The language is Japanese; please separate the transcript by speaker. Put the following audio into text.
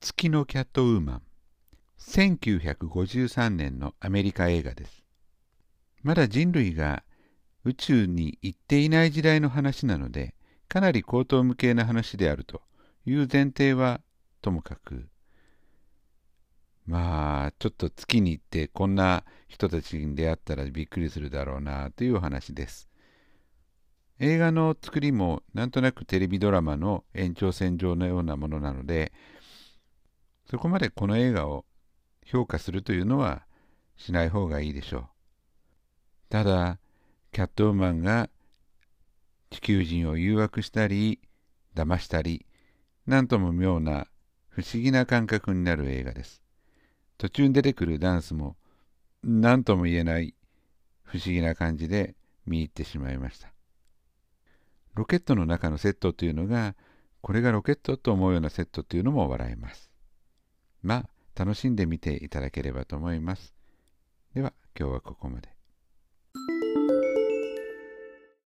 Speaker 1: 月のキャットウーマン。1953年のアメリカ映画です。まだ人類が宇宙に行っていない時代の話なのでかなり高等無形な話であるという前提はともかく。まあちょっと月に行ってこんな人たちに出会ったらびっくりするだろうなというお話です。映画の作りもなんとなくテレビドラマの延長線上のようなものなのでそこまでこの映画を評価するというのはしない方がいいでしょう。ただキャットウーマンが地球人を誘惑したり騙したりなんとも妙な不思議な感覚になる映画です。途中に出てくるダンスも何とも言えない不思議な感じで見入ってしまいました。ロケットの中のセットというのがこれがロケットと思うようなセットというのも笑えます。まあ楽しんでみていただければと思います。では今日はここまで。